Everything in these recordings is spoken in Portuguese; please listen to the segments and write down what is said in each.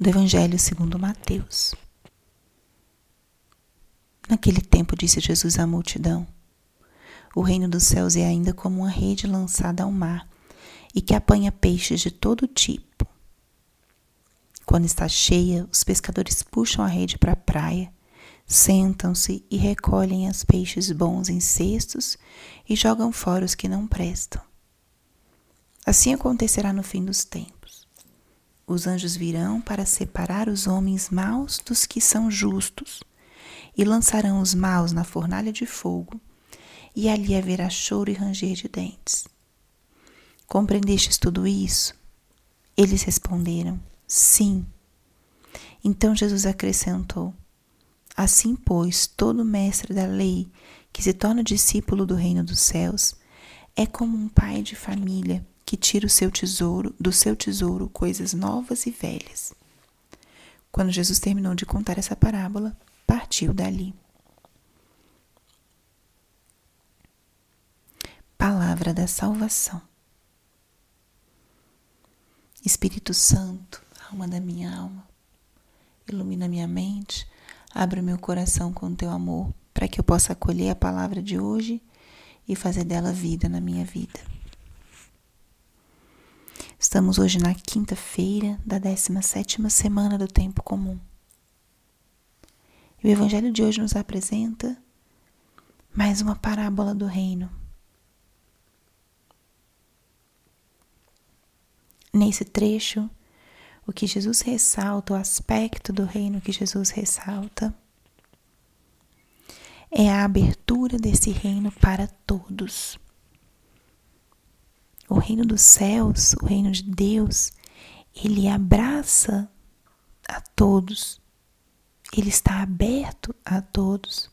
do Evangelho segundo Mateus. Naquele tempo disse Jesus à multidão: O reino dos céus é ainda como uma rede lançada ao mar e que apanha peixes de todo tipo. Quando está cheia, os pescadores puxam a rede para a praia, sentam-se e recolhem os peixes bons em cestos e jogam fora os que não prestam. Assim acontecerá no fim dos tempos. Os anjos virão para separar os homens maus dos que são justos e lançarão os maus na fornalha de fogo, e ali haverá choro e ranger de dentes. Compreendestes tudo isso? Eles responderam: Sim. Então Jesus acrescentou: Assim, pois, todo mestre da lei que se torna discípulo do reino dos céus é como um pai de família que tira o seu tesouro, do seu tesouro coisas novas e velhas. Quando Jesus terminou de contar essa parábola, partiu dali. Palavra da salvação. Espírito Santo, alma da minha alma, ilumina minha mente, abre o meu coração com teu amor, para que eu possa acolher a palavra de hoje e fazer dela vida na minha vida. Estamos hoje na quinta-feira da 17ª semana do tempo comum. E o evangelho de hoje nos apresenta mais uma parábola do reino. Nesse trecho, o que Jesus ressalta, o aspecto do reino que Jesus ressalta, é a abertura desse reino para todos. O reino dos céus, o reino de Deus, ele abraça a todos. Ele está aberto a todos.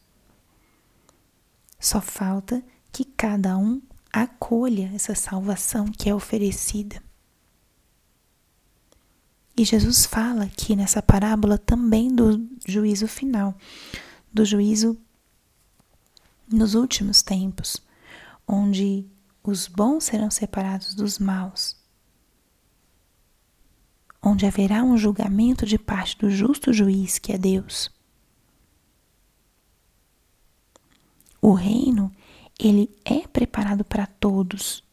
Só falta que cada um acolha essa salvação que é oferecida. E Jesus fala aqui nessa parábola também do juízo final, do juízo nos últimos tempos, onde os bons serão separados dos maus, onde haverá um julgamento de parte do justo juiz que é Deus. O reino, ele é preparado para todos.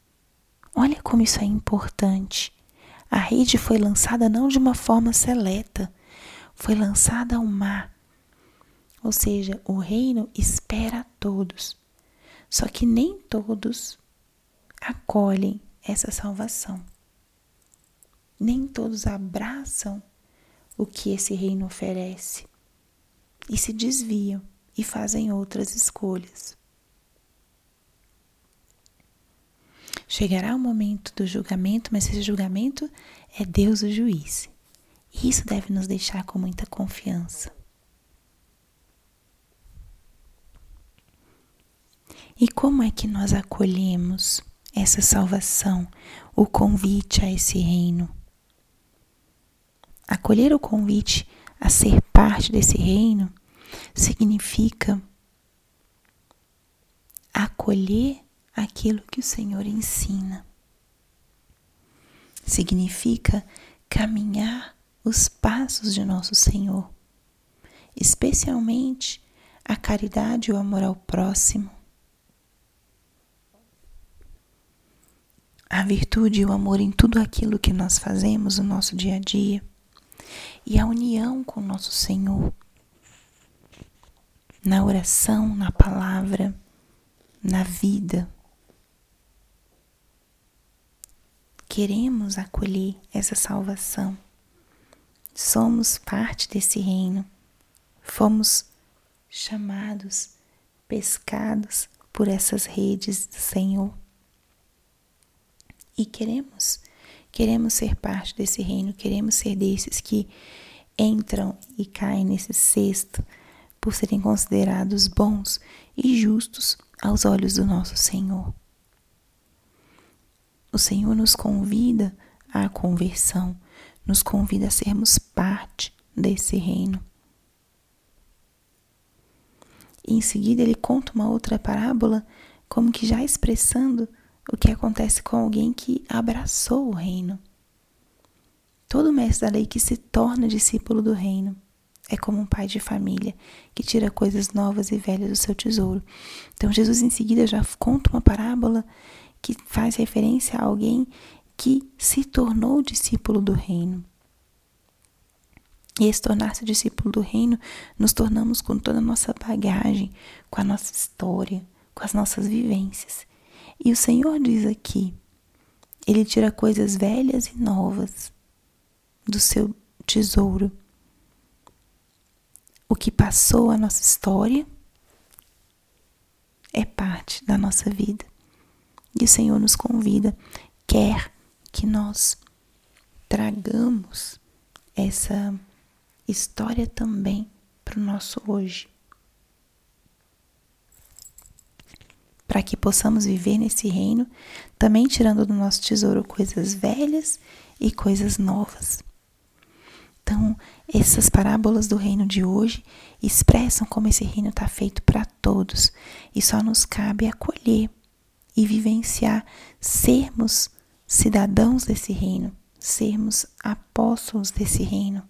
Olha como isso é importante. A rede foi lançada não de uma forma seleta, foi lançada ao mar. Ou seja, o reino espera a todos. Só que nem todos acolhem essa salvação. Nem todos abraçam o que esse reino oferece e se desviam e fazem outras escolhas. Chegará o momento do julgamento, mas esse julgamento é Deus o juiz. E isso deve nos deixar com muita confiança. E como é que nós acolhemos essa salvação, o convite a esse reino? Acolher o convite a ser parte desse reino significa acolher aquilo que o Senhor ensina. Significa caminhar os passos de nosso Senhor, especialmente a caridade e o amor ao próximo. A virtude e o amor em tudo aquilo que nós fazemos no nosso dia a dia e a união com nosso Senhor na oração, na palavra, na vida. queremos acolher essa salvação. Somos parte desse reino. Fomos chamados, pescados por essas redes do Senhor. E queremos, queremos ser parte desse reino, queremos ser desses que entram e caem nesse cesto por serem considerados bons e justos aos olhos do nosso Senhor. O Senhor nos convida à conversão, nos convida a sermos parte desse reino. E em seguida ele conta uma outra parábola, como que já expressando o que acontece com alguém que abraçou o reino. Todo mestre da lei que se torna discípulo do reino é como um pai de família que tira coisas novas e velhas do seu tesouro. Então, Jesus em seguida já conta uma parábola que faz referência a alguém que se tornou discípulo do reino. E esse tornar-se discípulo do reino, nos tornamos com toda a nossa bagagem, com a nossa história, com as nossas vivências. E o Senhor diz aqui: Ele tira coisas velhas e novas do seu tesouro. O que passou a nossa história é parte da nossa vida. E o Senhor nos convida, quer que nós tragamos essa história também para o nosso hoje. Para que possamos viver nesse reino, também tirando do nosso tesouro coisas velhas e coisas novas. Então, essas parábolas do reino de hoje expressam como esse reino está feito para todos. E só nos cabe acolher e vivenciar, sermos cidadãos desse reino, sermos apóstolos desse reino,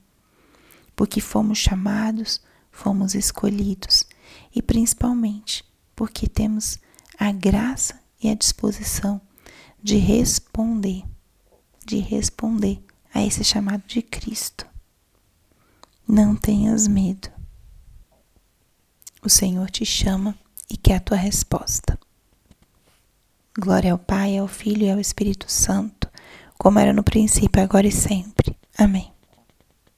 porque fomos chamados, fomos escolhidos. E principalmente porque temos a graça e a disposição de responder, de responder a esse chamado de Cristo. Não tenhas medo. O Senhor te chama e quer a tua resposta. Glória ao Pai, ao Filho e ao Espírito Santo, como era no princípio, agora e sempre. Amém.